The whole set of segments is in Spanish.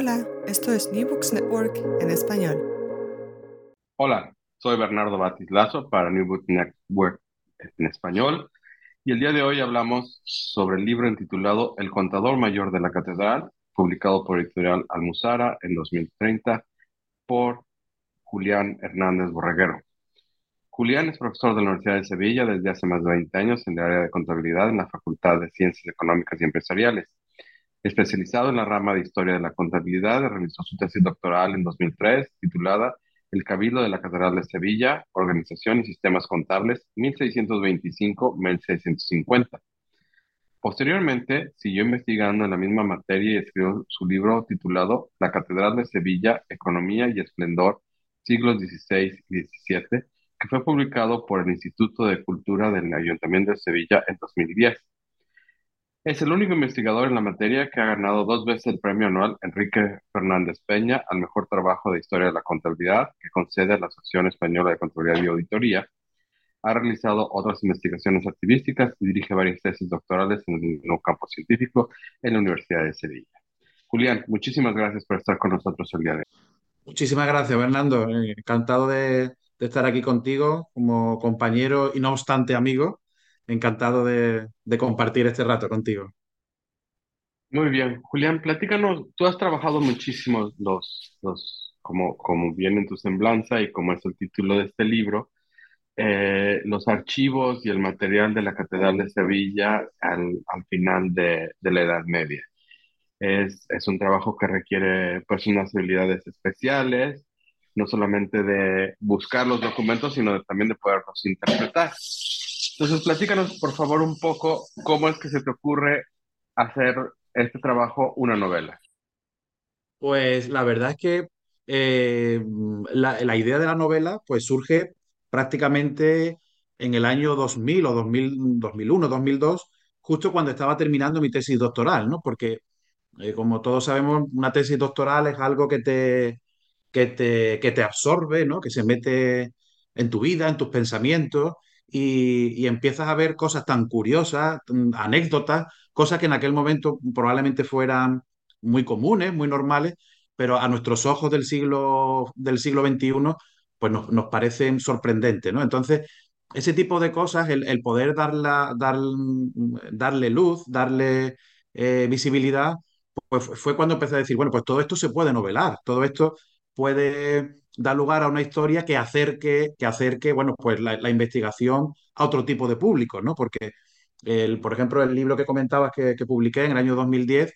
Hola, esto es New Books Network en español. Hola, soy Bernardo Batislazo para New Books Network en español y el día de hoy hablamos sobre el libro intitulado El contador mayor de la catedral, publicado por Editorial Almuzara en 2030 por Julián Hernández Borreguero. Julián es profesor de la Universidad de Sevilla desde hace más de 20 años en el área de contabilidad en la Facultad de Ciencias Económicas y Empresariales. Especializado en la rama de Historia de la Contabilidad, realizó su tesis doctoral en 2003 titulada El Cabildo de la Catedral de Sevilla, Organización y Sistemas Contables 1625-1650. Posteriormente, siguió investigando en la misma materia y escribió su libro titulado La Catedral de Sevilla, Economía y Esplendor, siglos XVI y XVII, que fue publicado por el Instituto de Cultura del Ayuntamiento de Sevilla en 2010. Es el único investigador en la materia que ha ganado dos veces el premio anual Enrique Fernández Peña al mejor trabajo de historia de la contabilidad que concede la Asociación Española de Contabilidad y Auditoría. Ha realizado otras investigaciones activísticas y dirige varias tesis doctorales en el campo científico en la Universidad de Sevilla. Julián, muchísimas gracias por estar con nosotros el día hoy. Muchísimas gracias, Fernando. Encantado de estar aquí contigo como compañero y no obstante amigo encantado de, de, compartir este rato contigo. Muy bien, Julián, platícanos, tú has trabajado muchísimo los, los como, como viene en tu semblanza y como es el título de este libro, eh, los archivos y el material de la Catedral de Sevilla al, al final de, de, la Edad Media. Es, es un trabajo que requiere pues unas habilidades especiales, no solamente de buscar los documentos, sino de, también de poderlos interpretar. Entonces, platícanos, por favor, un poco cómo es que se te ocurre hacer este trabajo una novela. Pues la verdad es que eh, la, la, idea de la novela pues surge prácticamente en el año 2000 o 2000, 2001, 2002, justo cuando estaba terminando mi tesis doctoral, ¿no? Porque, eh, como todos sabemos, una tesis doctoral es algo que te, que te, que te absorbe, ¿no? Que se mete en tu vida, en tus pensamientos y, empiezas a ver cosas tan curiosas, anécdotas, cosas que en aquel momento probablemente fueran muy comunes, muy normales, pero a nuestros ojos del siglo, del siglo XXI, pues nos, nos parecen sorprendentes, ¿no? Entonces, ese tipo de cosas, el, el poder darla, dar, darle luz, darle eh, visibilidad, pues fue cuando empecé a decir, bueno, pues todo esto se puede novelar, todo esto puede dar lugar a una historia que acerque, que acerque bueno, pues la, investigación a otro tipo de públicos, ¿no? Porque, el, por ejemplo, el libro que comentabas que, que, publiqué en el año 2010,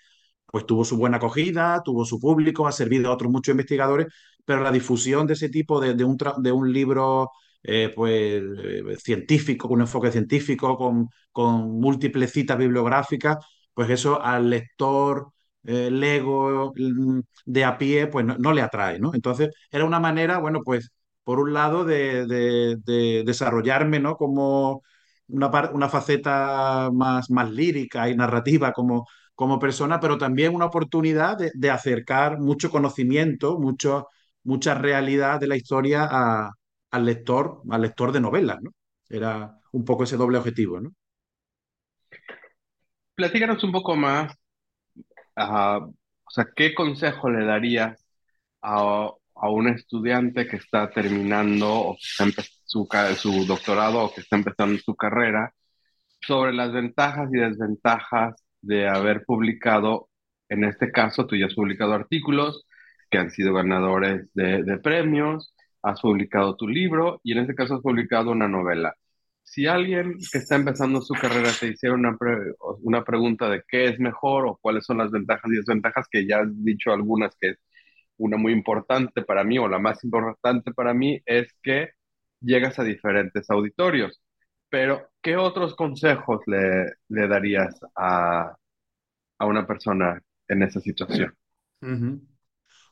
pues tuvo su buena acogida, tuvo su público, ha servido a otros muchos investigadores, pero la difusión de ese tipo de, de, un, de un, libro eh, pues, eh, científico, con un enfoque científico, con, con múltiples citas bibliográficas, pues eso al lector eh, Lego de a pie, pues no, le atrae, ¿no? Entonces era una manera, bueno, pues por un lado de, de, de desarrollarme, ¿no? Como una, una faceta más, más lírica y narrativa como, como persona, pero también una oportunidad de, acercar mucho conocimiento, mucho, mucha realidad de la historia al lector, al lector de novelas, ¿no? Era un poco ese doble objetivo, ¿no? Platícanos un poco más O sea, ¿qué consejo le darías a, a, un estudiante que está terminando o que está su, su doctorado o que está empezando su carrera sobre las ventajas y desventajas de haber publicado en este caso tú ya has publicado artículos que han sido ganadores de, de premios, has publicado tu libro y en este caso has publicado una novela. Si alguien que está empezando su carrera te hiciera una, una pregunta de qué es mejor o cuáles son las ventajas y desventajas, que ya has dicho algunas que es una muy importante para mí o la más importante para mí, es que llegas a diferentes auditorios. Pero, ¿qué otros consejos le, le darías a, a una persona en esa situación?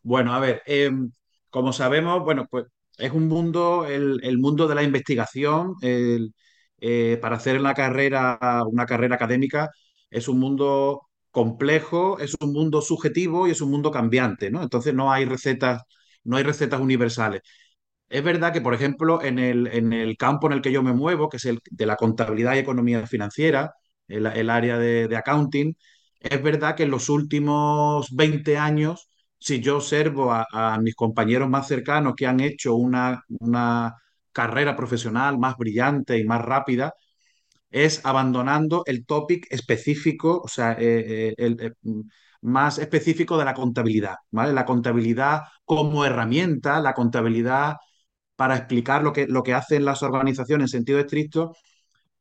Bueno, a ver, em, como sabemos, bueno, pues es un mundo, el, el mundo de la investigación, el, eh, para hacer una carrera, una carrera académica, es un mundo complejo, es un mundo subjetivo y es un mundo cambiante, ¿no? Entonces no hay recetas, no hay recetas universales. Es verdad que, por ejemplo, en el, en el campo en el que yo me muevo, que es el de la contabilidad y economía financiera, el, el área de, de accounting, es verdad que en los últimos 20 años, si yo observo a, a mis compañeros más cercanos que han hecho una, una carrera profesional más brillante y más rápida, es abandonando el topic específico, o sea, eh, eh, eh, más específico de la contabilidad, ¿vale? La contabilidad como herramienta, la contabilidad para explicar lo que, lo que hacen las organizaciones en sentido estricto,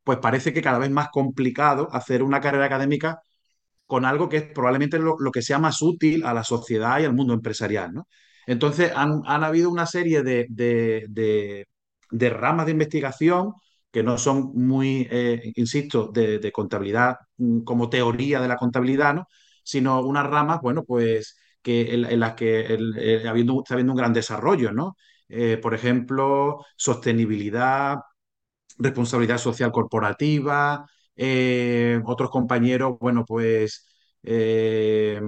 pues parece que cada vez más complicado hacer una carrera académica con algo que es probablemente lo, lo que sea más útil a la sociedad y al mundo empresarial, ¿no? Entonces, han, han habido una serie de, de ramas de investigación que no son muy, eh, insisto, de, contabilidad mm, como teoría de la contabilidad, ¿no? sino unas ramas, bueno, pues que en, las que el, habiendo, está habiendo un gran desarrollo, ¿no? Eh, por ejemplo, sostenibilidad, responsabilidad social corporativa, eh, otros compañeros, bueno, pues eh,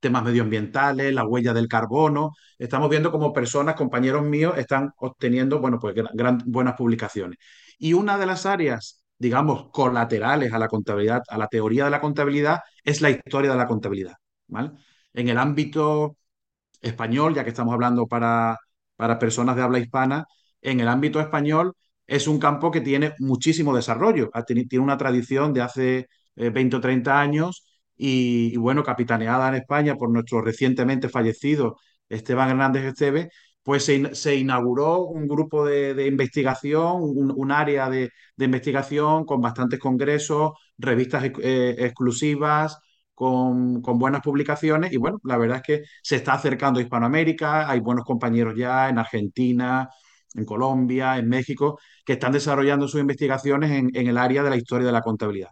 temas medioambientales, la huella del carbono. Estamos viendo como personas, compañeros míos, están obteniendo, bueno, pues gran, buenas publicaciones. Y una de las áreas, digamos, colaterales a la contabilidad, a la teoría de la contabilidad, es la historia de la contabilidad. ¿vale? En el ámbito español, ya que estamos hablando para, para personas de habla hispana, en el ámbito español es un campo que tiene muchísimo desarrollo, tiene una tradición de hace 20 o 30 años y, bueno, capitaneada en España por nuestro recientemente fallecido Esteban Hernández Esteve, pues se, inauguró un grupo de, investigación, un, área de, investigación con bastantes congresos, revistas eh, exclusivas, con, buenas publicaciones y bueno, la verdad es que se está acercando a Hispanoamérica, hay buenos compañeros ya en Argentina, en Colombia, en México, que están desarrollando sus investigaciones en el área de la historia de la contabilidad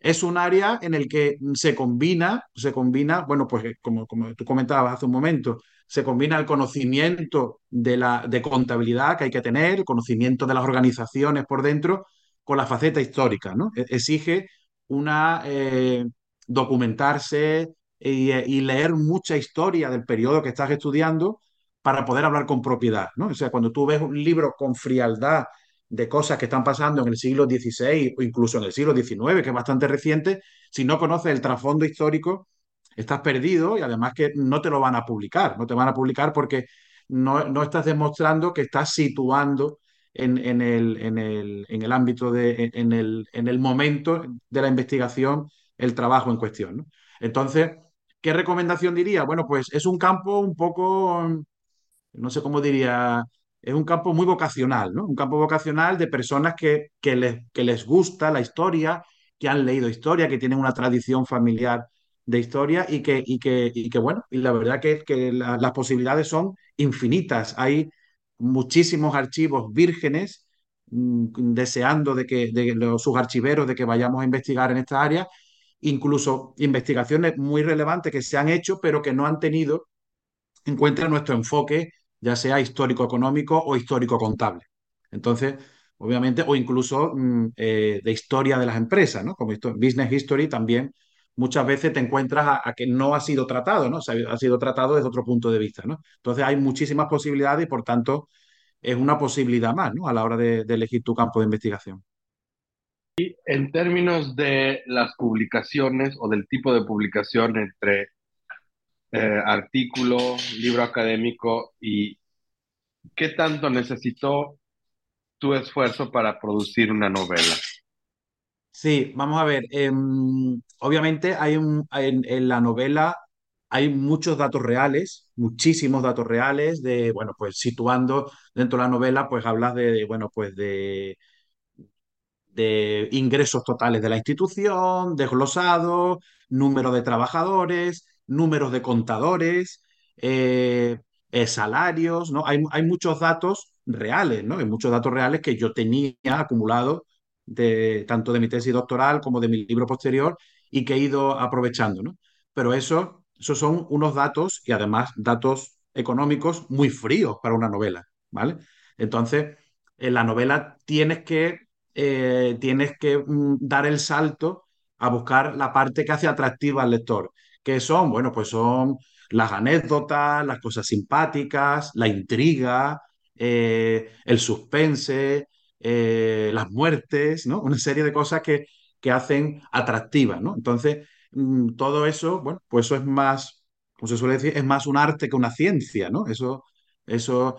es un área en el que se combina, se combina, bueno, pues como, como, tú comentabas hace un momento, se combina el conocimiento de, la, de contabilidad que hay que tener, el conocimiento de las organizaciones por dentro, con la faceta histórica, ¿no? Exige una eh, documentarse y, y, leer mucha historia del periodo que estás estudiando para poder hablar con propiedad, ¿no? O sea, cuando tú ves un libro con frialdad de cosas que están pasando en el siglo XVI o incluso en el siglo XIX, que es bastante reciente, si no conoces el trasfondo histórico, estás perdido y además que no te lo van a publicar, no te van a publicar porque no, no estás demostrando que estás situando en, en, el, en, el, en el ámbito, de, en, el, en el momento de la investigación, el trabajo en cuestión. Entonces, ¿qué recomendación diría? Bueno, pues es un campo un poco, no sé cómo diría, es un campo muy vocacional, ¿no? Un campo vocacional de personas que, que, les, que les gusta la historia, que han leído historia, que tienen una tradición familiar de historia y que, y que, y que bueno, y la verdad que, que la, las posibilidades son infinitas. Hay muchísimos archivos vírgenes mmm, deseando de que de los, sus archiveros de que vayamos a investigar en esta área, incluso investigaciones muy relevantes que se han hecho, pero que no han tenido en cuenta nuestro enfoque ya sea histórico-económico o histórico-contable. Entonces, obviamente, o incluso mmm, eh, de historia de las empresas, ¿no? Como Business History también muchas veces te encuentras a, que no ha sido tratado, ¿no? Ha sido tratado desde otro punto de vista, ¿no? Entonces hay muchísimas posibilidades y por tanto es una posibilidad más, ¿no? A la hora de, de elegir tu campo de investigación. Y en términos de las publicaciones o del tipo de publicación entre eh, artículo, libro académico y qué tanto necesitó tu esfuerzo para producir una novela? Sí, vamos a ver. em, obviamente hay un, en, la novela hay muchos datos reales, muchísimos datos reales de, bueno, pues situando dentro de la novela, pues hablas de, bueno, pues de de ingresos totales de la institución, desglosados, número de trabajadores, números de contadores, eh, eh, salarios, ¿no? Hay, hay, muchos datos reales, ¿no? Hay muchos datos reales que yo tenía acumulados de, tanto de mi tesis doctoral como de mi libro posterior y que he ido aprovechando, ¿no? Pero eso, esos son unos datos y además datos económicos muy fríos para una novela, ¿vale? Entonces, en la novela tienes que eh, tienes que mm, dar el salto a buscar la parte que hace atractiva al lector. ¿Qué son? Bueno, pues son las anécdotas, las cosas simpáticas, la intriga, eh, el suspense, eh, las muertes, ¿no? Una serie de cosas que, que hacen atractivas, ¿no? Entonces, mm, todo eso, bueno, pues eso es más, como se suele decir, es más un arte que una ciencia, ¿no? Eso, eso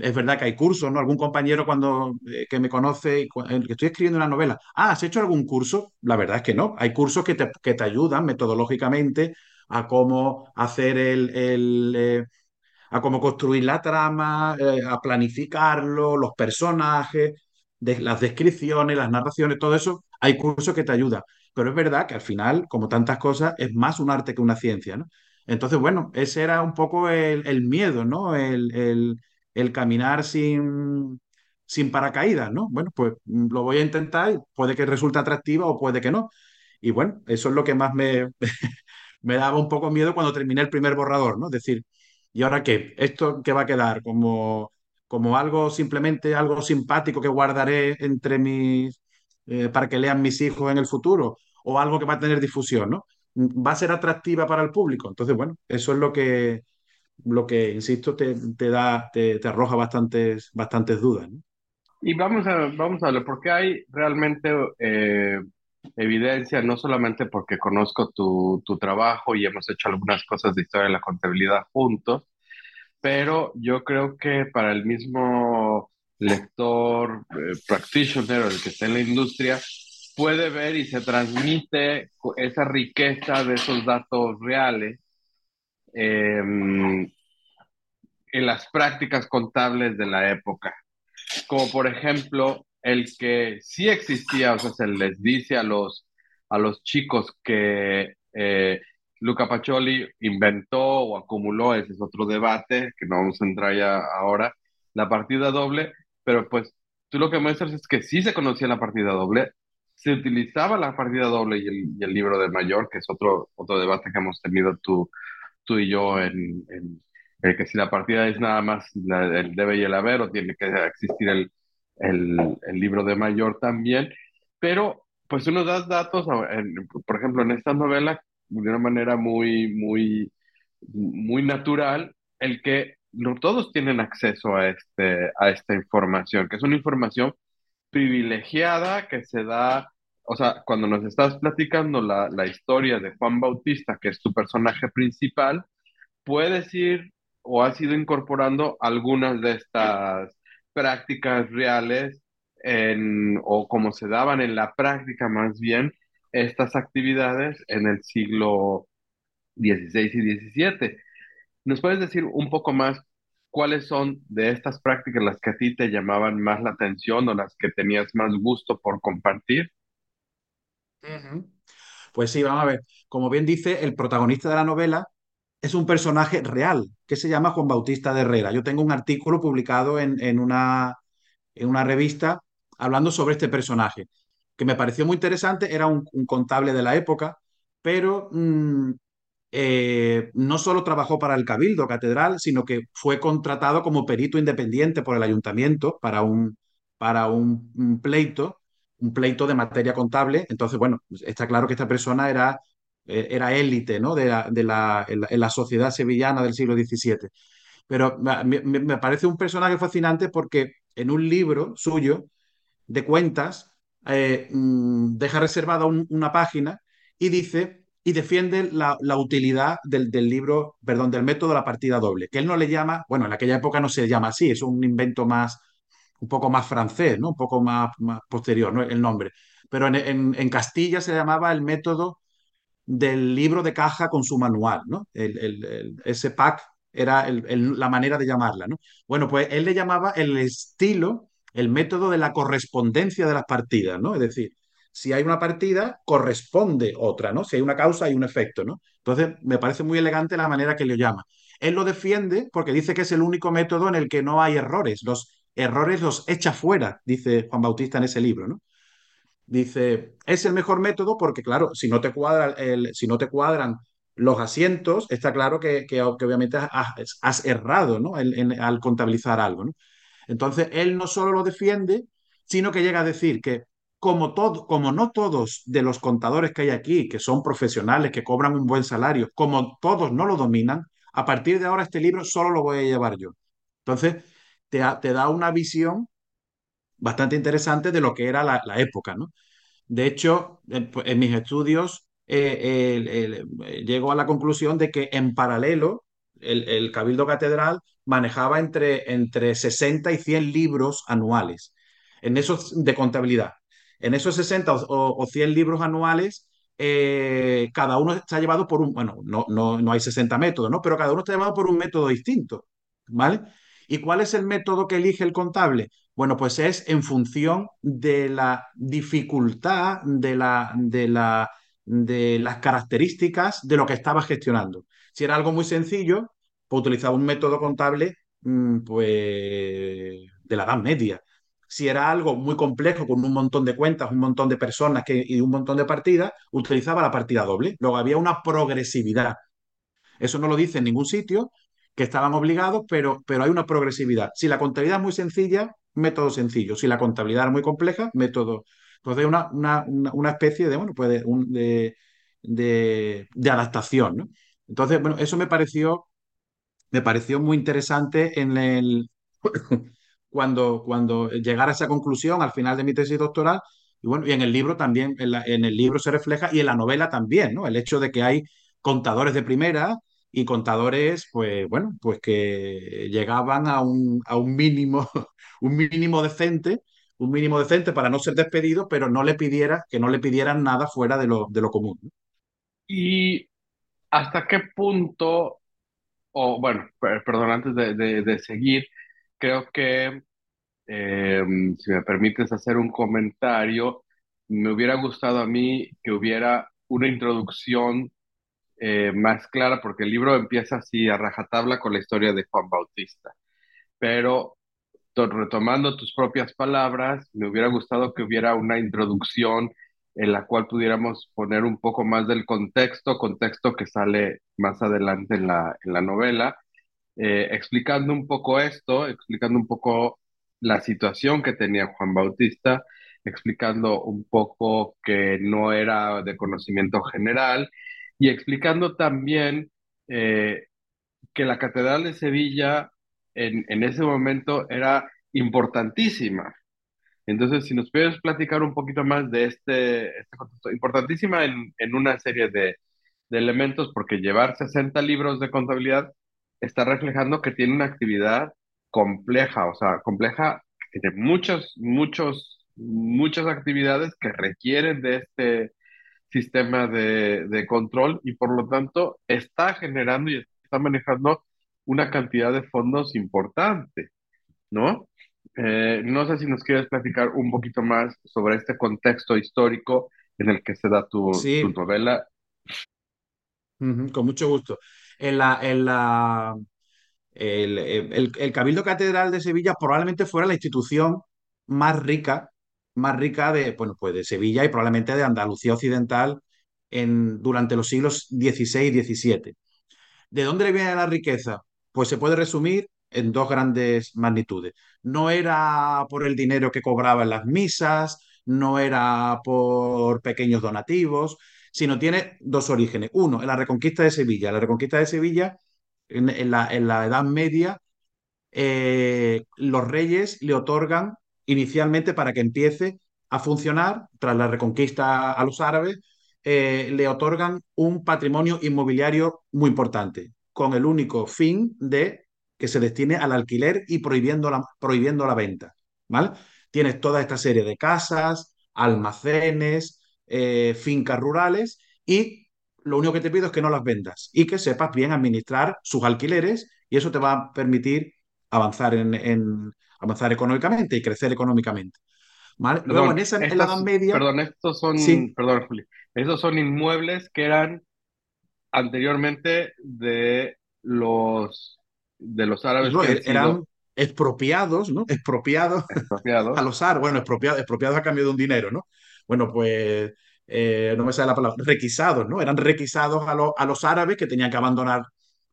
es verdad que hay cursos, ¿no? Algún compañero cuando eh, que me conoce, que estoy escribiendo una novela, ah, ¿has hecho algún curso? La verdad es que no. Hay cursos que te, que te ayudan metodológicamente a cómo hacer el, el, eh, a cómo construir la trama, eh, a planificarlo, los personajes, las descripciones, las narraciones, todo eso. Hay cursos que te ayudan. Pero es verdad que al final, como tantas cosas, es más un arte que una ciencia, ¿no? Entonces, bueno, ese era un poco el, el miedo, ¿no? El, el caminar sin, sin paracaídas, ¿no? Bueno, pues mm, lo voy a intentar puede que resulte atractiva o puede que no. Y bueno, eso es lo que más me, me daba un poco miedo cuando terminé el primer borrador, ¿no? Es decir, ¿y ahora qué? ¿Esto qué va a quedar? ¿Como, como algo simplemente algo simpático que guardaré entre mis, eh, para que lean mis hijos en el futuro? ¿O algo que va a tener difusión, ¿no? ¿Va a ser atractiva para el público? Entonces, bueno, eso es lo que, lo que insisto, te, te da, te, te arroja bastantes, bastantes dudas. Y vamos a, vamos a ver, porque hay realmente eh, evidencia, no solamente porque conozco tu, tu trabajo y hemos hecho algunas cosas de historia de la contabilidad juntos, pero yo creo que para el mismo lector, eh, practitioner, el que está en la industria, puede ver y se transmite esa riqueza de esos datos reales eh, en las prácticas contables de la época. Como por ejemplo, el que sí existía, o sea, se les dice a los, a los chicos que eh, Luca Pacioli inventó o acumuló, ese es otro debate que no vamos a entrar ya ahora, la partida doble, pero pues tú lo que muestras es que sí se conocía la partida doble, se utilizaba la partida doble y el, y el libro de mayor, que es otro, otro debate que hemos tenido tú, tú y yo en, en el que si la partida es nada más el debe y el haber o tiene que existir el, el, el libro de mayor también, pero pues uno da datos, en, por ejemplo, en esta novela, de una manera muy, muy, muy natural, el que no todos tienen acceso a, este, a esta información, que es una información privilegiada que se da, o sea, cuando nos estás platicando la, la historia de Juan Bautista, que es tu personaje principal, puedes ir o has ido incorporando algunas de estas prácticas reales en, o como se daban en la práctica más bien estas actividades en el siglo XVI y XVII. ¿Nos puedes decir un poco más cuáles son de estas prácticas las que a ti te llamaban más la atención o las que tenías más gusto por compartir? Pues sí, vamos a ver. Como bien dice, el protagonista de la novela es un personaje real que se llama Juan Bautista de Herrera. Yo tengo un artículo publicado en, en una, en una revista hablando sobre este personaje, que me pareció muy interesante. Era un, contable de la época, pero mm, eh, no solo trabajó para el Cabildo Catedral, sino que fue contratado como perito independiente por el ayuntamiento para un, para un pleito, un pleito de materia contable. Entonces, bueno, está claro que esta persona era, eh, era élite, ¿no? de la, de la, la, sociedad sevillana del siglo XVII. Pero me, me- parece un personaje fascinante porque en un libro suyo de cuentas eh, mm, deja reservada un- una página y dice y defiende la, la utilidad del, del libro, perdón, del método de la partida doble, que él no le llama, bueno, en aquella época no se llama así, es un invento más, un poco más francés, ¿no? Un poco más, posterior, ¿no? El nombre. pero en, en, en Castilla se llamaba el método del libro de caja con su manual, ¿no? El, el, ese pack era la manera de llamarla, ¿no? Bueno, pues él le llamaba el estilo, el método de la correspondencia de las partidas, ¿no? Es decir, si hay una partida, corresponde otra, ¿no? Si hay una causa, hay un efecto, ¿no? Entonces, me parece muy elegante la manera que lo llama. Él lo defiende porque dice que es el único método en el que no hay errores. Los errores los echa fuera, dice Juan Bautista en ese libro, ¿no? Dice, es el mejor método porque, claro, si no te, cuadra el, si no te cuadran los asientos, está claro que, que, obviamente has, errado ¿no? Al contabilizar algo. ¿no? Entonces, él no solo lo defiende, sino que llega a decir que como, como no todos de los contadores que hay aquí, que son profesionales, que cobran un buen salario, como todos no lo dominan, a partir de ahora este libro solo lo voy a llevar yo. Entonces, te, da una visión bastante interesante de lo que era la, época, ¿no? De hecho, en, en mis estudios eh, el, llego a la conclusión de que en paralelo el, el, Cabildo Catedral manejaba entre, entre 60 y 100 libros anuales en esos de contabilidad. En esos 60 o, o 100 libros anuales, eh, cada uno está llevado por un, bueno, no, no, no hay 60 métodos, ¿no? Pero cada uno está llevado por un método distinto, ¿vale? ¿Y cuál es el método que elige el contable? Bueno, pues es en función de la dificultad, de, la, de, la, de las características de lo que estaba gestionando. Si era algo muy sencillo, pues utilizaba un método contable pues, de la Edad Media. Si era algo muy complejo, con un montón de cuentas, un montón de personas que, y un montón de partidas, utilizaba la partida doble. Luego había una progresividad. Eso no lo dice en ningún sitio, que estaban obligados, pero, pero hay una progresividad. Si la contabilidad es muy sencilla, método sencillo. Si la contabilidad es muy compleja, método. Entonces, una, una, una especie de, bueno, pues de, un, de, de, adaptación. Entonces, bueno, eso me pareció, me pareció muy interesante en el, cuando, cuando llegar a esa conclusión al final de mi tesis doctoral. Y bueno, y en el libro también, en, la, en el libro se refleja y en la novela también, ¿no? El hecho de que hay contadores de primera, y contadores, pues bueno, pues que llegaban a un, a un mínimo, un mínimo decente, un mínimo decente para no ser despedidos, pero no le pidiera, que no le pidieran nada fuera de lo, de lo común. ¿Y hasta qué punto, o bueno, perdón, antes de, de, de seguir, creo que, eh, si me permites hacer un comentario, me hubiera gustado a mí que hubiera una introducción eh, más clara, porque el libro empieza así a rajatabla con la historia de Juan Bautista. Pero retomando tus propias palabras, me hubiera gustado que hubiera una introducción en la cual pudiéramos poner un poco más del contexto, contexto que sale más adelante en la, en la novela, eh, explicando un poco esto, explicando un poco la situación que tenía Juan Bautista, explicando un poco que no era de conocimiento general y explicando también eh, que la Catedral de Sevilla en, en, ese momento era importantísima. Entonces, si nos puedes platicar un poquito más de este, este contexto, importantísima en, en una serie de, de, elementos, porque llevar 60 libros de contabilidad está reflejando que tiene una actividad compleja, o sea, compleja, tiene muchos, muchos, muchas actividades que requieren de este, sistema de, de, control y por lo tanto está generando y está manejando una cantidad de fondos importante, ¿no? Eh, no sé si nos quieres platicar un poquito más sobre este contexto histórico en el que se da tu, sí. tu novela. Uh -huh, con mucho gusto. En la, en la, el, el, el Cabildo Catedral de Sevilla probablemente fuera la institución más rica más rica de, bueno, pues de Sevilla y probablemente de Andalucía Occidental en, durante los siglos XVI y XVII. ¿De dónde viene la riqueza? Pues se puede resumir en dos grandes magnitudes. No era por el dinero que cobraba en las misas, no era por pequeños donativos, sino tiene dos orígenes. Uno, en la reconquista de Sevilla. La reconquista de Sevilla, en, en, la, en la, Edad Media, eh, los reyes le otorgan inicialmente para que empiece a funcionar, tras la reconquista a los árabes, eh, le otorgan un patrimonio inmobiliario muy importante, con el único fin de que se destine al alquiler y prohibiendo la, prohibiendo la venta. ¿vale? Tienes toda esta serie de casas, almacenes, eh, fincas rurales y lo único que te pido es que no las vendas y que sepas bien administrar sus alquileres y eso te va a permitir avanzar en, en avanzar económicamente y crecer económicamente. ¿Vale? Luego, Perdón, en esa, en la Edad Media, perdón, estos son, sí, perdón, Juli, estos son inmuebles que eran anteriormente de los de los árabes no, que er- eran sido expropiados, ¿no? Expropiados a expropiados. los árabes, bueno, expropiados, expropiados a cambio de un dinero, ¿no? Bueno, pues eh, no me sale la palabra, requisados, ¿no? Eran requisados a, los a los árabes que tenían que abandonar,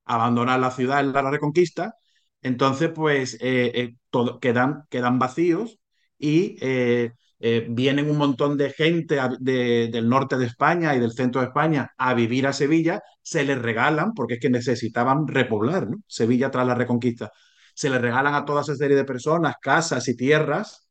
abandonar la ciudad en la Reconquista. Entonces, pues eh, eh, quedan, quedan vacíos y eh, eh, vienen un montón de gente a- de- del norte de España y del centro de España a vivir a Sevilla, se les regalan, porque es que necesitaban repoblar. Sevilla tras la Reconquista. Se les regalan a toda esa serie de personas casas y tierras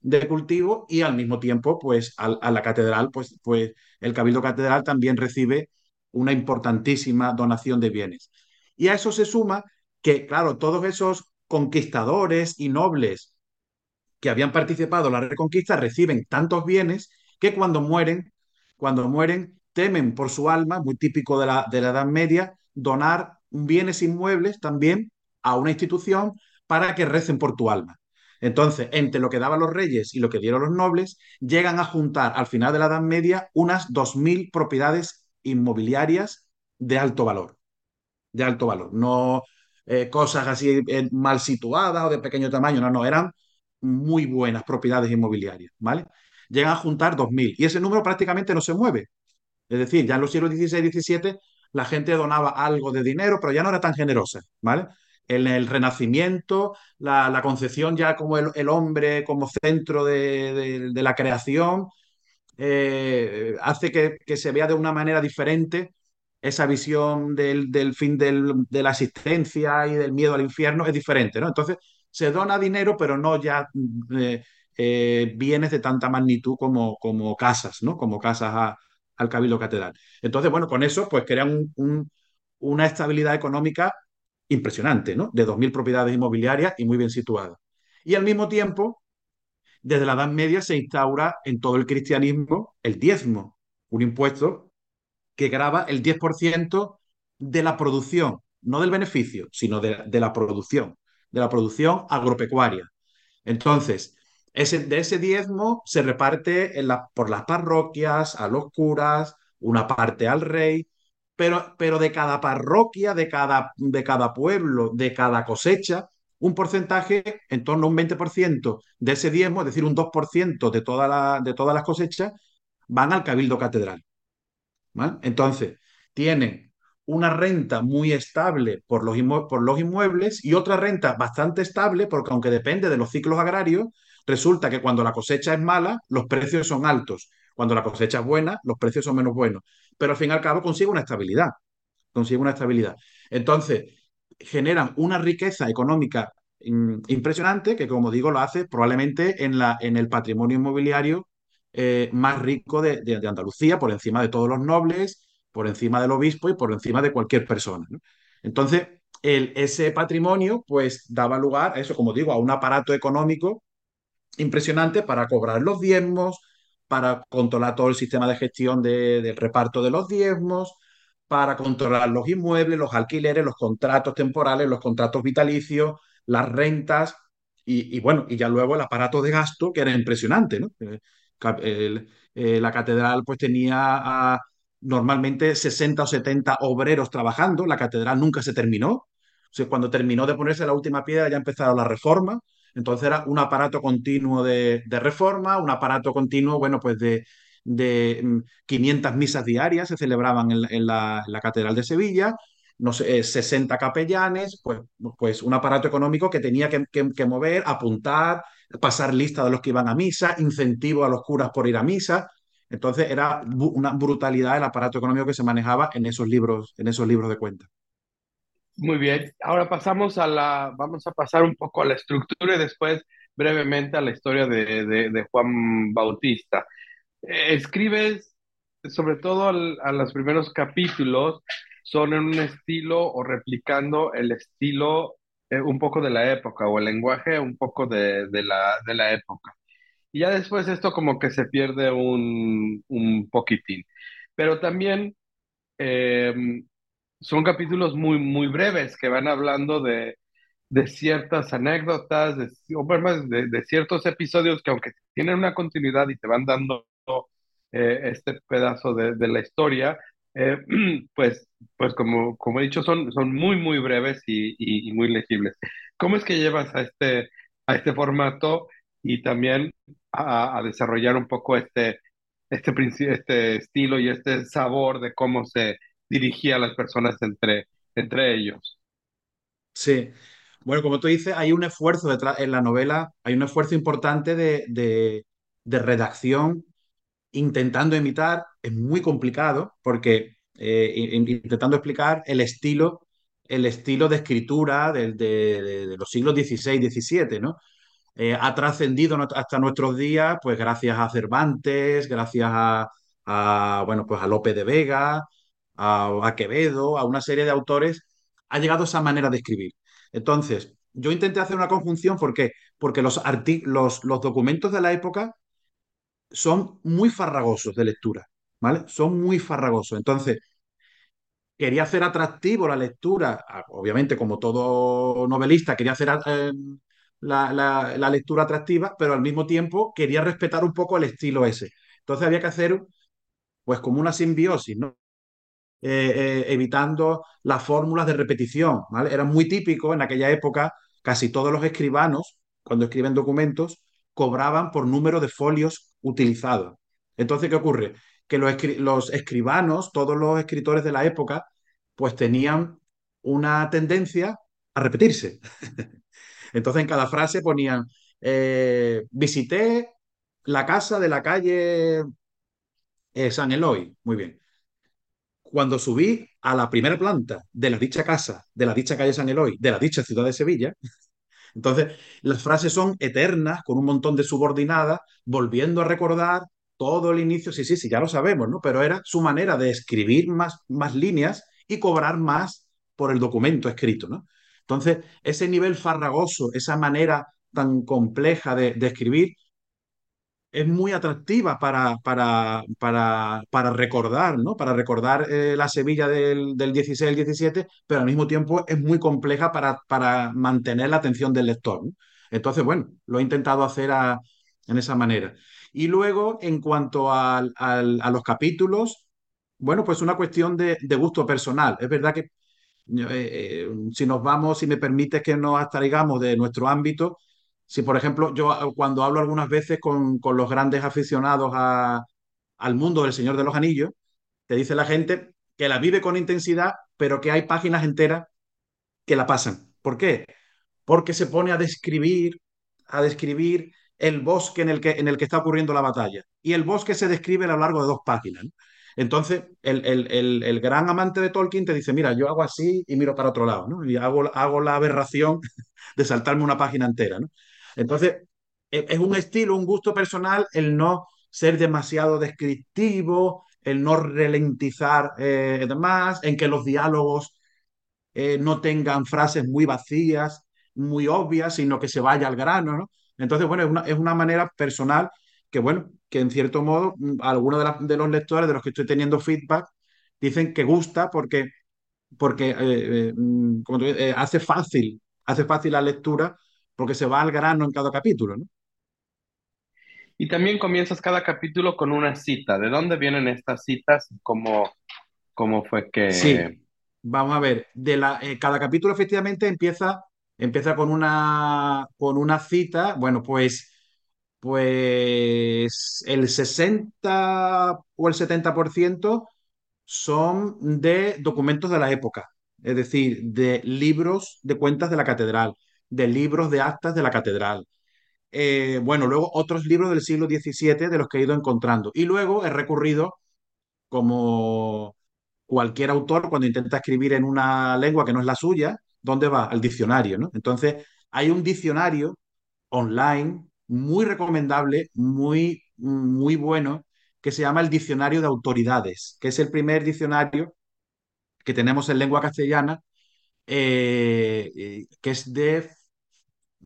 de cultivo y al mismo tiempo, pues al- a, la catedral, pues, pues el Cabildo Catedral también recibe una importantísima donación de bienes. Y a eso se suma que, claro, todos esos conquistadores y nobles que habían participado en la Reconquista reciben tantos bienes que cuando mueren, cuando mueren, temen por su alma, muy típico de la, de la Edad Media, donar bienes inmuebles también a una institución para que recen por tu alma. Entonces, entre lo que daban los reyes y lo que dieron los nobles, llegan a juntar al final de la Edad Media unas 2.000 propiedades inmobiliarias de alto valor, de alto valor. No eh, cosas así eh, mal situadas o de pequeño tamaño, no, no, eran muy buenas propiedades inmobiliarias, ¿vale? Llegan a juntar 2.000 y ese número prácticamente no se mueve. Es decir, ya en los siglos XVI y XVII la gente donaba algo de dinero, pero ya no era tan generosa, ¿vale? En el Renacimiento, la, concepción ya como el, hombre como centro de, la creación, eh, hace que, se vea de una manera diferente esa visión del, del fin del, de la existencia y del miedo al infierno es diferente, ¿no? Entonces, se dona dinero, pero no ya eh, eh, bienes de tanta magnitud como, como casas, ¿no? Como casas al Cabildo Catedral. Entonces, bueno, con eso, pues crean un, una estabilidad económica impresionante, ¿no? De 2.000 propiedades inmobiliarias y muy bien situadas. Y al mismo tiempo, desde la Edad Media se instaura en todo el cristianismo el diezmo, un impuesto que graba el 10% de la producción, no del beneficio, sino de, la producción, de la producción agropecuaria. Entonces, ese, de ese diezmo se reparte por las parroquias, a los curas, una parte al rey, pero, pero de cada parroquia, de cada, de cada pueblo, de cada cosecha, un porcentaje, en torno a un 20% de ese diezmo, es decir, un 2% de, toda la, de todas las cosechas, van al cabildo catedral. Entonces, tienen una renta muy estable por los, por los, inmuebles y otra renta bastante estable porque aunque depende de los ciclos agrarios, resulta que cuando la cosecha es mala, los precios son altos. Cuando la cosecha es buena, los precios son menos buenos. Pero al fin y al cabo consigue una estabilidad. Consigue una estabilidad. Entonces, generan una riqueza económica impresionante que, como digo, lo hace probablemente en, la, en el patrimonio inmobiliario eh, más rico de, de, Andalucía, por encima de todos los nobles, por encima del obispo y por encima de cualquier persona. Entonces, ese patrimonio, pues, daba lugar a eso, como digo, a un aparato económico impresionante para cobrar los diezmos, para controlar todo el sistema de gestión de, del reparto de los diezmos, para controlar los inmuebles, los alquileres, los contratos temporales, los contratos vitalicios, las rentas y, y bueno, y ya luego el aparato de gasto que era impresionante, ¿no? Eh, la catedral pues tenía normalmente 60 o 70 obreros trabajando, la catedral nunca se terminó, o cuando terminó de ponerse la última piedra ya empezaron la reforma, entonces era un aparato continuo de, de reforma, un aparato continuo, bueno, pues de, de 500 misas diarias se celebraban en, la, Catedral de Sevilla, no sé, 60 capellanes, pues, pues un aparato económico que tenía que, que, mover, apuntar, pasar lista de los que iban a misa, incentivo a los curas por ir a misa. Entonces era una brutalidad el aparato económico que se manejaba en esos libros, en esos libros de cuentas. Muy bien, ahora pasamos a la, vamos a pasar un poco a la estructura y después brevemente a la historia de, de, Juan Bautista. Eh, escribes, sobre todo a los primeros capítulos, son en un estilo o replicando el estilo eh, un poco de la época o el lenguaje un poco de, de, la, de la época. y ya después esto como que se pierde un, un poquitín. Pero también eh, son capítulos muy, muy breves que van hablando de, de ciertas anécdotas, de, de, de ciertos episodios que aunque tienen una continuidad y te van dando eh, este pedazo de, de la historia, eh, pues, pues como, como he dicho, son, son muy, muy breves y, y- muy legibles. ¿Cómo es que llevas a este, a este formato y también a, a desarrollar un poco este, este, este estilo y este sabor de cómo se dirigía las personas entre, entre ellos? Sí. Bueno, como tú dices, hay un esfuerzo detrás, en la novela, hay un esfuerzo importante de, de, de redacción intentando imitar, es muy complicado porque eh, in- intentando explicar el estilo, el estilo de escritura del- de, de- de los siglos XVI, XVII, ¿no? Eh, ha trascendido hasta nuestros días, pues gracias a Cervantes, gracias a, a, bueno, pues a Lope de Vega, a, Quevedo, a una serie de autores, ha llegado esa manera de escribir. Entonces, yo intenté hacer una conjunción, ¿por? Porque los, los, los documentos de la época son muy farragosos de lectura, ¿vale? Son muy farragosos. Entonces, quería hacer atractivo la lectura, obviamente como todo novelista, quería hacer eh, la, la- la lectura atractiva, pero al mismo tiempo quería respetar un poco el estilo ese. Entonces había que hacer pues como una simbiosis, ¿no? eh, eh, evitando las fórmulas de repetición, ¿vale? Era muy típico en aquella época, casi todos los escribanos, cuando escriben documentos, cobraban por número de folios utilizados. Entonces, ¿qué ocurre? Que los, escri- los escribanos, todos los escritores de la época, pues tenían una tendencia a repetirse. Entonces, en cada frase ponían, eh, visité la casa de la calle eh, San Eloy. Muy bien. Cuando subí a la primera planta de la dicha casa, de la dicha calle San Eloy, de la dicha ciudad de Sevilla, entonces las frases son eternas, con un montón de subordinadas, volviendo a recordar todo el inicio, sí, sí, sí, ya lo sabemos, ¿no? Pero era su manera de escribir más, más líneas y cobrar más por el documento escrito, ¿no? Entonces, ese nivel farragoso, esa manera tan compleja de, de escribir, es muy atractiva para, para, para, para recordar, ¿no? Para recordar eh, la Sevilla del, del 16 al 17, pero al mismo tiempo es muy compleja para, para mantener la atención del lector. Entonces, bueno, lo he intentado hacer a- en esa manera. Y luego, en cuanto al- a los capítulos, bueno, pues una cuestión de, de gusto personal. Es verdad que eh, eh, si nos vamos, si me permites que nos abstraigamos de nuestro ámbito, si por ejemplo yo ah, cuando hablo algunas veces con, con los grandes aficionados a- al mundo del Señor de los Anillos, te dice la gente que la vive con intensidad, pero que hay páginas enteras que la pasan. ¿Por qué? porque se pone a describir, a describir el bosque en el que, en el que está ocurriendo la batalla. Y el bosque se describe a lo largo de dos páginas. Entonces, el, el, el, gran amante de Tolkien te dice, mira, yo hago así y miro para otro lado, ¿no? Y hago, hago la aberración de saltarme una página entera. Entonces, e, es un estilo, un gusto personal el no ser demasiado descriptivo, el no ralentizar eh, demás, en que los diálogos eh, no tengan frases muy vacías, muy obvias, sino que se vaya al grano, ¿no? Entonces, bueno, es una, es una manera personal que, bueno, que en cierto modo, mm, algunos de, los lectores de los que estoy teniendo feedback dicen que gusta porque, porque eh, eh, mm, hace fácil, hace fácil la lectura porque se va al grano en cada capítulo, ¿no? Y también comienzas cada capítulo con una cita. ¿De dónde vienen estas citas? ¿Cómo, cómo fue Sí, que... vamos a ver, de la, eh, cada capítulo efectivamente empieza, empieza con una, con una cita, bueno, pues, pues el 60 o el 70% son de documentos de la época, es decir, de libros de cuentas de la catedral, de libros de actas de la catedral. Eh, bueno, luego otros libros del siglo XVII de los que he ido encontrando. Y luego he recurrido como cualquier autor cuando intenta escribir en una lengua que no es la suya, ¿dónde va? Al diccionario, ¿no? Entonces, hay un diccionario online muy recomendable, muy, muy bueno, que se llama el Diccionario de Autoridades, que es el primer diccionario que tenemos en lengua castellana, eh, eh, que es de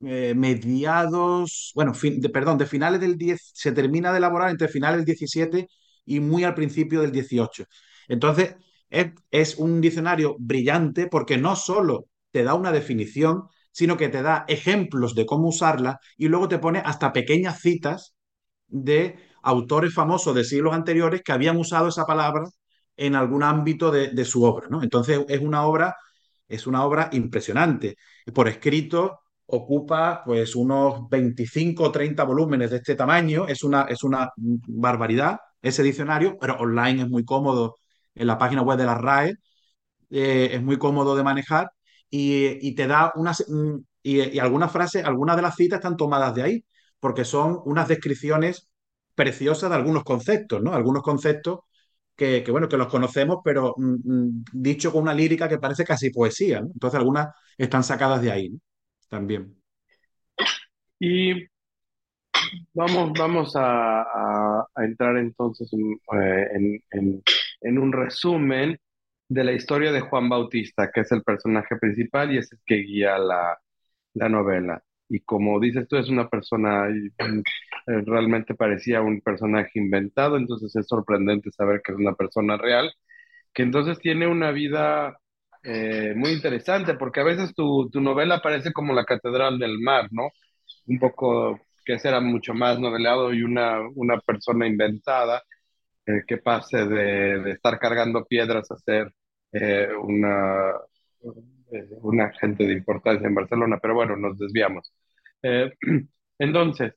eh, mediados, bueno, fin- de, perdón, de finales del 10, se termina de elaborar entre finales del 17 y muy al principio del 18. Entonces, es, es un diccionario brillante porque no solo te da una definición, sino que te da ejemplos de cómo usarla y luego te pone hasta pequeñas citas de autores famosos de siglos anteriores que habían usado esa palabra en algún ámbito de, de su obra, ¿no? Entonces es una obra, es una obra impresionante. Por escrito ocupa pues unos 25 o 30 volúmenes de este tamaño, es una, es una barbaridad ese diccionario, pero online es muy cómodo en la página web de la RAE, eh, es muy cómodo de manejar y, y te da unas, mm, y, y algunas frases, algunas de las citas están tomadas de ahí, porque son unas descripciones preciosas de algunos conceptos, ¿no? Algunos conceptos que, que, bueno, que los conocemos, pero mm, mm, dicho con una lírica que parece casi poesía, ¿no? Entonces algunas están sacadas de ahí. También. Y vamos, vamos a, entrar entonces en, eh, en- en- en un resumen de la historia de Juan Bautista, que es el personaje principal y es el que guía la, la novela. Y como dices tú, es una persona, mm, eh, realmente parecía un personaje inventado, entonces es sorprendente saber que es una persona real, que entonces tiene una vida eh, muy interesante, porque a veces tu, tu novela parece como la Catedral del Mar, ¿no? Un poco que será mucho más novelado y una, una persona inventada eh, que pase de, de estar cargando piedras a ser eh, una, eh, una gente de importancia en Barcelona, pero bueno, nos desviamos. Eh, entonces,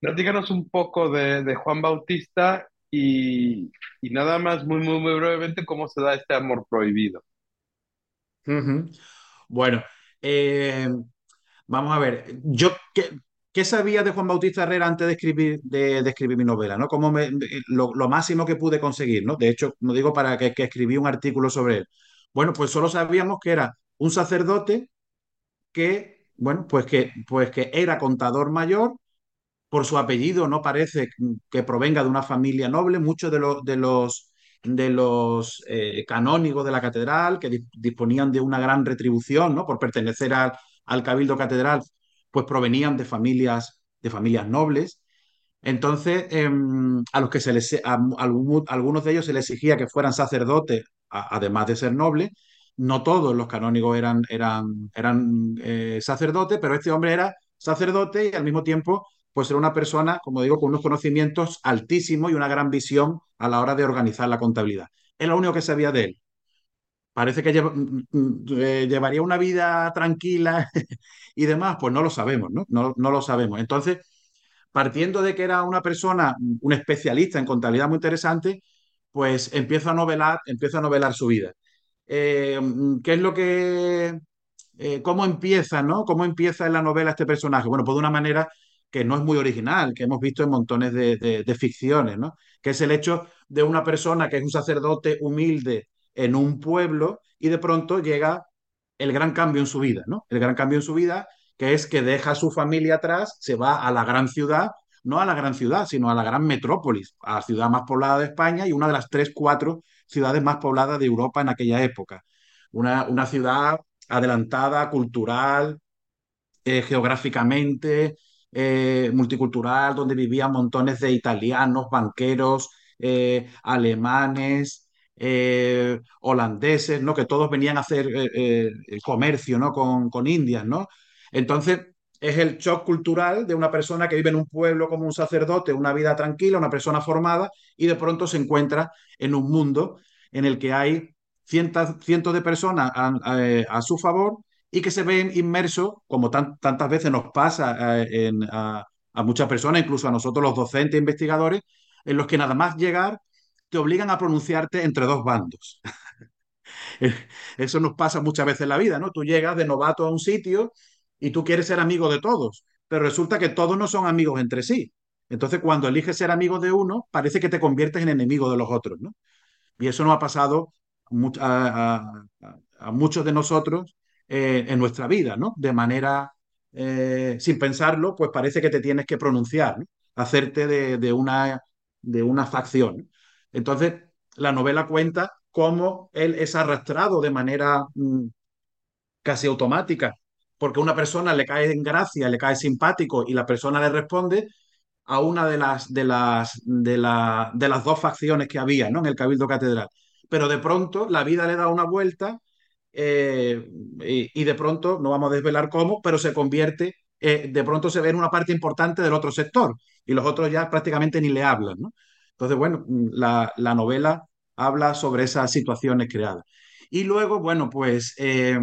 platícanos un poco de, de Juan Bautista y, y nada más, muy, muy, muy brevemente, cómo se da este amor prohibido. Bueno, eh, vamos a ver, yo qué, qué sabía de Juan Bautista Herrera antes de escribir, de, escribir mi novela, ¿no? Cómo me- lo, lo máximo que pude conseguir, ¿no? De hecho, no digo para que, que escribí un artículo sobre él. Bueno, pues solo sabíamos que era un sacerdote que, bueno, pues que, pues que era contador mayor por su apellido no parece que provenga de una familia noble. Muchos de los, de los, de eh, canónigos de la catedral, que dis- disponían de una gran retribución ¿no? por pertenecer al, cabildo catedral, pues provenían de familias, de familias nobles. Entonces, eh, a los que se les, a, algunos de ellos se les exigía que fueran sacerdotes, además de ser nobles. No todos los canónigos eran, eran, eran eh, sacerdotes, pero este hombre era sacerdote y al mismo tiempo, pues era una persona, como digo, con unos conocimientos altísimos y una gran visión a la hora de organizar la contabilidad. Es lo único que sabía de él. Parece que mm, mm, eh, llevaría una vida tranquila y demás, pues no lo sabemos, ¿no? No, lo sabemos. Entonces, partiendo de que era una persona, un especialista en contabilidad muy interesante, pues empiezo a novelar, empiezo a novelar su vida. Eh, ¿qué es lo que, eh, cómo empieza, ¿no? ¿Cómo empieza en la novela este personaje? Bueno, pues de una manera que no es muy original, que hemos visto en montones de, ficciones, ¿no? Que es el hecho de una persona que es un sacerdote humilde en un pueblo y de pronto llega el gran cambio en su vida, ¿no? El gran cambio en su vida, que es que deja a su familia atrás, se va a la gran ciudad, no a la gran ciudad, sino a la gran metrópolis, a la ciudad más poblada de España y una de las tres, cuatro ciudades más pobladas de Europa en aquella época. Una, una ciudad adelantada, cultural, eh, geográficamente, eh, multicultural, donde vivían montones de italianos, banqueros, eh, alemanes, eh, holandeses, ¿no? Que todos venían a hacer comercio, ¿no? Con, con Indias, ¿no? Entonces, es el shock cultural de una persona que vive en un pueblo como un sacerdote, una vida tranquila, una persona formada, y de pronto se encuentra en un mundo en el que hay cientos, cientos de personas a su favor y que se ven inmersos, como tan, tantas veces nos pasa eh, a, a, muchas personas, incluso a nosotros los docentes investigadores, en los que nada más llegar te obligan a pronunciarte entre dos bandos. Eso nos pasa muchas veces en la vida, ¿no? Tú llegas de novato a un sitio y tú quieres ser amigo de todos, pero resulta que todos no son amigos entre sí. Entonces, cuando eliges ser amigo de uno, parece que te conviertes en enemigo de los otros, ¿no? Y eso nos ha pasado a muchos de nosotros en nuestra vida, ¿no? De manera, eh, sin pensarlo, pues parece que te tienes que pronunciar. Hacerte de, de, una, de una facción. Entonces, la novela cuenta cómo él es arrastrado de manera mmm, casi automática porque una persona le cae en gracia, le cae simpático y la persona le responde a una de las, de las, de la, de las dos facciones que había ¿no? en el Cabildo Catedral. Pero de pronto la vida le da una vuelta eh, y, de pronto, no vamos a desvelar cómo, pero se convierte, eh, de pronto se ve en una parte importante del otro sector y los otros ya prácticamente ni le hablan. Entonces, bueno, la, la novela habla sobre esas situaciones creadas. Y luego, bueno, pues eh,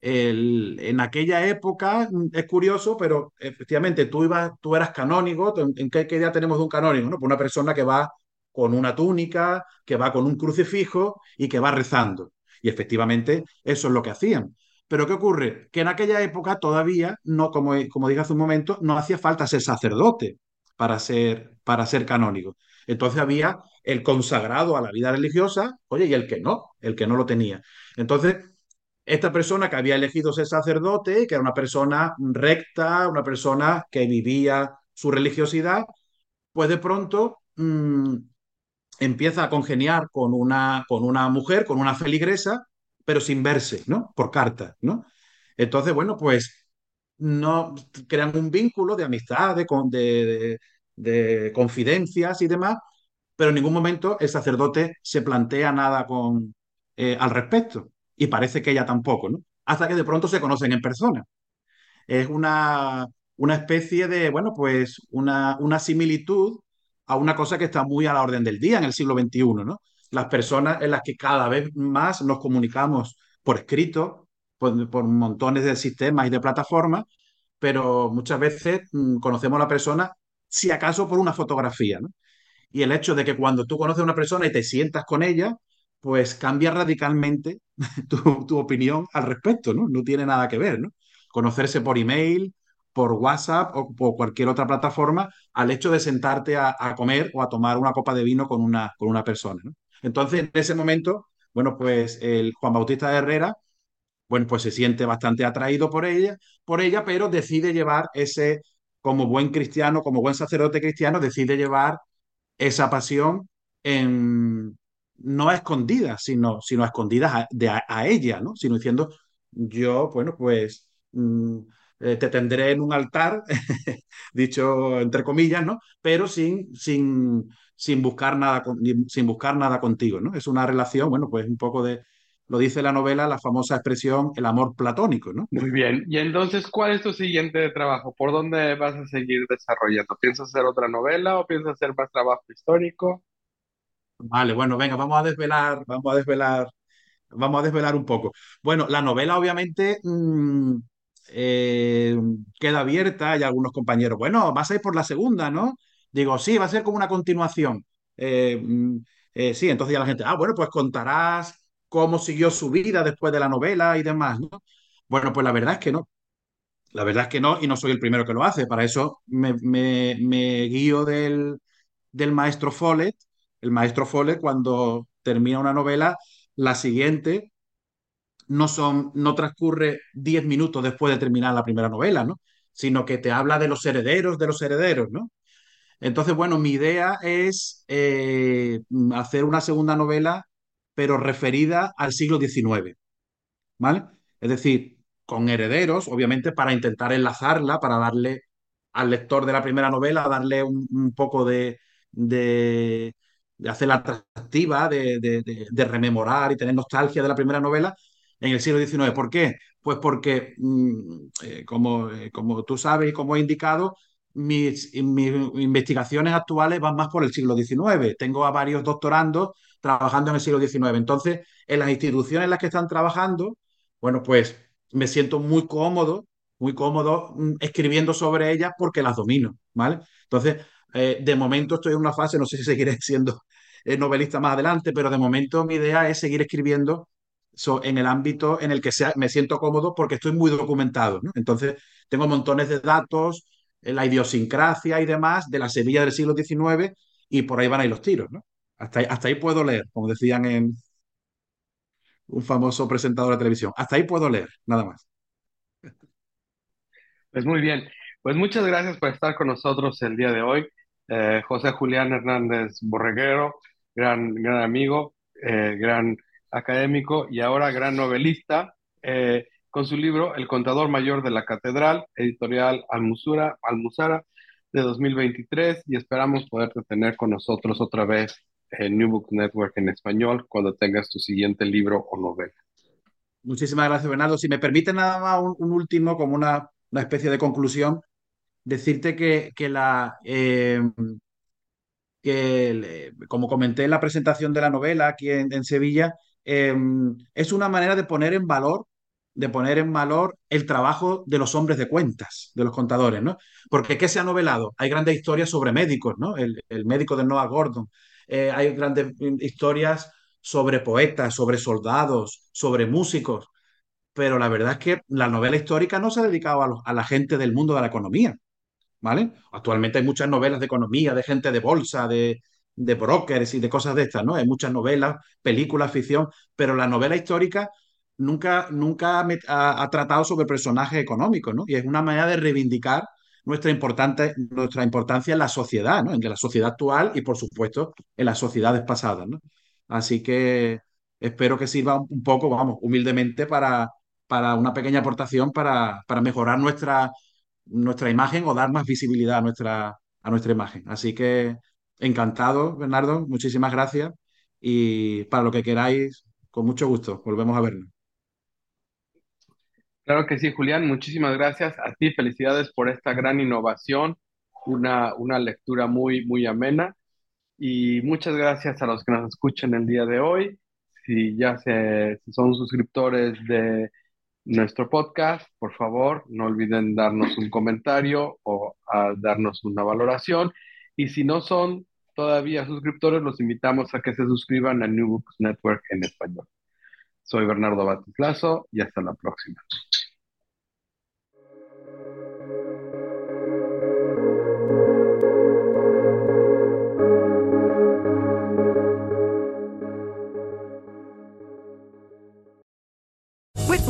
el, en aquella época es curioso, pero efectivamente tú, ibas, tú eras canónigo. ¿En qué, qué idea tenemos de un canónigo? ¿no? Pues una persona que va con una túnica, que va con un crucifijo y que va rezando. Y efectivamente eso es lo que hacían. Pero ¿qué ocurre? Que en aquella época todavía, no, como, como dije hace un momento, no hacía falta ser sacerdote para ser, para ser canónigo. Entonces había el consagrado a la vida religiosa, oye, y el que no, el que no lo tenía. Entonces, esta persona que había elegido ser sacerdote, que era una persona recta, una persona que vivía su religiosidad, pues de pronto mmm, empieza a congeniar con una, con una mujer, con una feligresa, pero sin verse, ¿no? Por carta, ¿no? Entonces, bueno, pues no crean un vínculo de amistad, de, de, de, confidencias y demás, pero en ningún momento el sacerdote se plantea nada con, eh, al respecto. Y parece que ella tampoco, ¿no? Hasta que de pronto se conocen en persona. Es una, una especie de, bueno, pues una, una similitud a una cosa que está muy a la orden del día en el siglo XXI, ¿no? Las personas en las que cada vez más nos comunicamos por escrito, por, por montones de sistemas y de plataformas, pero muchas veces mmm, conocemos a la persona, si acaso, por una fotografía, ¿no? Y el hecho de que cuando tú conoces a una persona y te sientas con ella, pues cambia radicalmente tu, tu opinión al respecto, ¿no? No tiene nada que ver, ¿no? Conocerse por email, por WhatsApp o por cualquier otra plataforma al hecho de sentarte a, comer o a tomar una copa de vino con una, con una persona. Entonces, en ese momento, bueno, pues el Juan Bautista de Herrera, bueno, pues se siente bastante atraído por ella, por ella, pero decide llevar ese, como buen cristiano, como buen sacerdote cristiano, decide llevar esa pasión en, no a escondidas, sino, sino a escondidas a, de, a, ella, ¿no? Sino diciendo, yo, bueno, pues mmm, eh, te tendré en un altar, dicho entre comillas, ¿no? Pero sin, sin, sin, buscar nada, sin buscar nada contigo, ¿no? Es una relación, bueno, pues un poco de, lo dice la novela, la famosa expresión, el amor platónico, ¿no? Muy bien. Y entonces, ¿cuál es tu siguiente trabajo? ¿Por dónde vas a seguir desarrollando? ¿Piensas hacer otra novela o piensas hacer más trabajo histórico? Vale, bueno, venga, vamos a desvelar, vamos a desvelar, vamos a desvelar un poco. Bueno, la novela obviamente mmm, eh, queda abierta y algunos compañeros, bueno, vas a ir por la segunda, ¿no? Digo, sí, va a ser como una continuación. Eh, eh, sí, entonces ya la gente, ah, bueno, pues contarás cómo siguió su vida después de la novela y demás, ¿no? Bueno, pues la verdad es que no. La verdad es que no, y no soy el primero que lo hace. Para eso me, me, me guío del, del maestro Follett. El maestro Follett, cuando termina una novela, la siguiente no, son, no transcurre 10 minutos después de terminar la primera novela, ¿no? Sino que te habla de los herederos de los herederos, ¿no? Entonces, bueno, mi idea es eh, hacer una segunda novela, pero referida al siglo XIX, ¿vale? Es decir, con herederos, obviamente, para intentar enlazarla, para darle al lector de la primera novela, darle un, poco de, de, de, hacerla atractiva, de, de rememorar y tener nostalgia de la primera novela, en el siglo XIX. ¿Por qué? Pues porque, mmm, eh, como, eh, como tú sabes y como he indicado, mis, investigaciones actuales van más por el siglo XIX. Tengo a varios doctorandos trabajando en el siglo XIX. Entonces, en las instituciones en las que están trabajando, bueno, pues me siento muy cómodo, muy cómodo mmm, escribiendo sobre ellas porque las domino, ¿vale? Entonces, eh, de momento estoy en una fase, no sé si seguiré siendo novelista más adelante, pero de momento mi idea es seguir escribiendo so, en el ámbito en el que sea, me siento cómodo porque estoy muy documentado. Entonces, tengo montones de datos, la idiosincrasia y demás de la Sevilla del siglo XIX y por ahí van a ir los tiros. Hasta, ahí, hasta ahí puedo leer, como decían en un famoso presentador de televisión. Hasta ahí puedo leer, nada más. Pues muy bien. Pues muchas gracias por estar con nosotros el día de hoy. Eh, José Julián Hernández Borreguero, gran, gran amigo, eh, gran académico y ahora gran novelista. Eh, con su libro El contador mayor de la catedral, editorial Almusura, Almuzara de 2023 y esperamos poderte tener con nosotros otra vez en New Book Network en español cuando tengas tu siguiente libro o novela. Muchísimas gracias, Bernardo. Si me permite nada más un, un último, como una, una, especie de conclusión, decirte que, que la, eh, que, como comenté en la presentación de la novela aquí en, en Sevilla, eh, es una manera de poner en valor de poner en valor el trabajo de los hombres de cuentas, de los contadores, ¿no? Porque ¿qué se ha novelado? Hay grandes historias sobre médicos, ¿no? El, el médico de Noah Gordon. Eh, hay grandes historias sobre poetas, sobre soldados, sobre músicos. Pero la verdad es que la novela histórica no se ha dedicado a, los, a la gente del mundo de la economía, ¿vale? Actualmente hay muchas novelas de economía, de gente de bolsa, de, de brokers y de cosas de estas, ¿no? Hay muchas novelas, películas, ficción, pero la novela histórica nunca, nunca ha, tratado sobre personajes económicos, ¿no? Y es una manera de reivindicar nuestra, importante, nuestra importancia en la sociedad, ¿no? En la sociedad actual y, por supuesto, en las sociedades pasadas, ¿no? Así que espero que sirva un poco, vamos, humildemente para, para una pequeña aportación para, para mejorar nuestra, nuestra imagen o dar más visibilidad a nuestra, a nuestra imagen. Así que encantado, Bernardo, muchísimas gracias. Y para lo que queráis, con mucho gusto, volvemos a vernos. Claro que sí, Julián, muchísimas gracias a ti, felicidades por esta gran innovación, una, una lectura muy, muy amena. Y muchas gracias a los que nos escuchan el día de hoy. Si ya se, son suscriptores de nuestro podcast, por favor, no olviden darnos un comentario o a darnos una valoración. Y si no son todavía suscriptores, los invitamos a que se suscriban a New Books Network en español. Soy Bernardo Batislazo y hasta la próxima.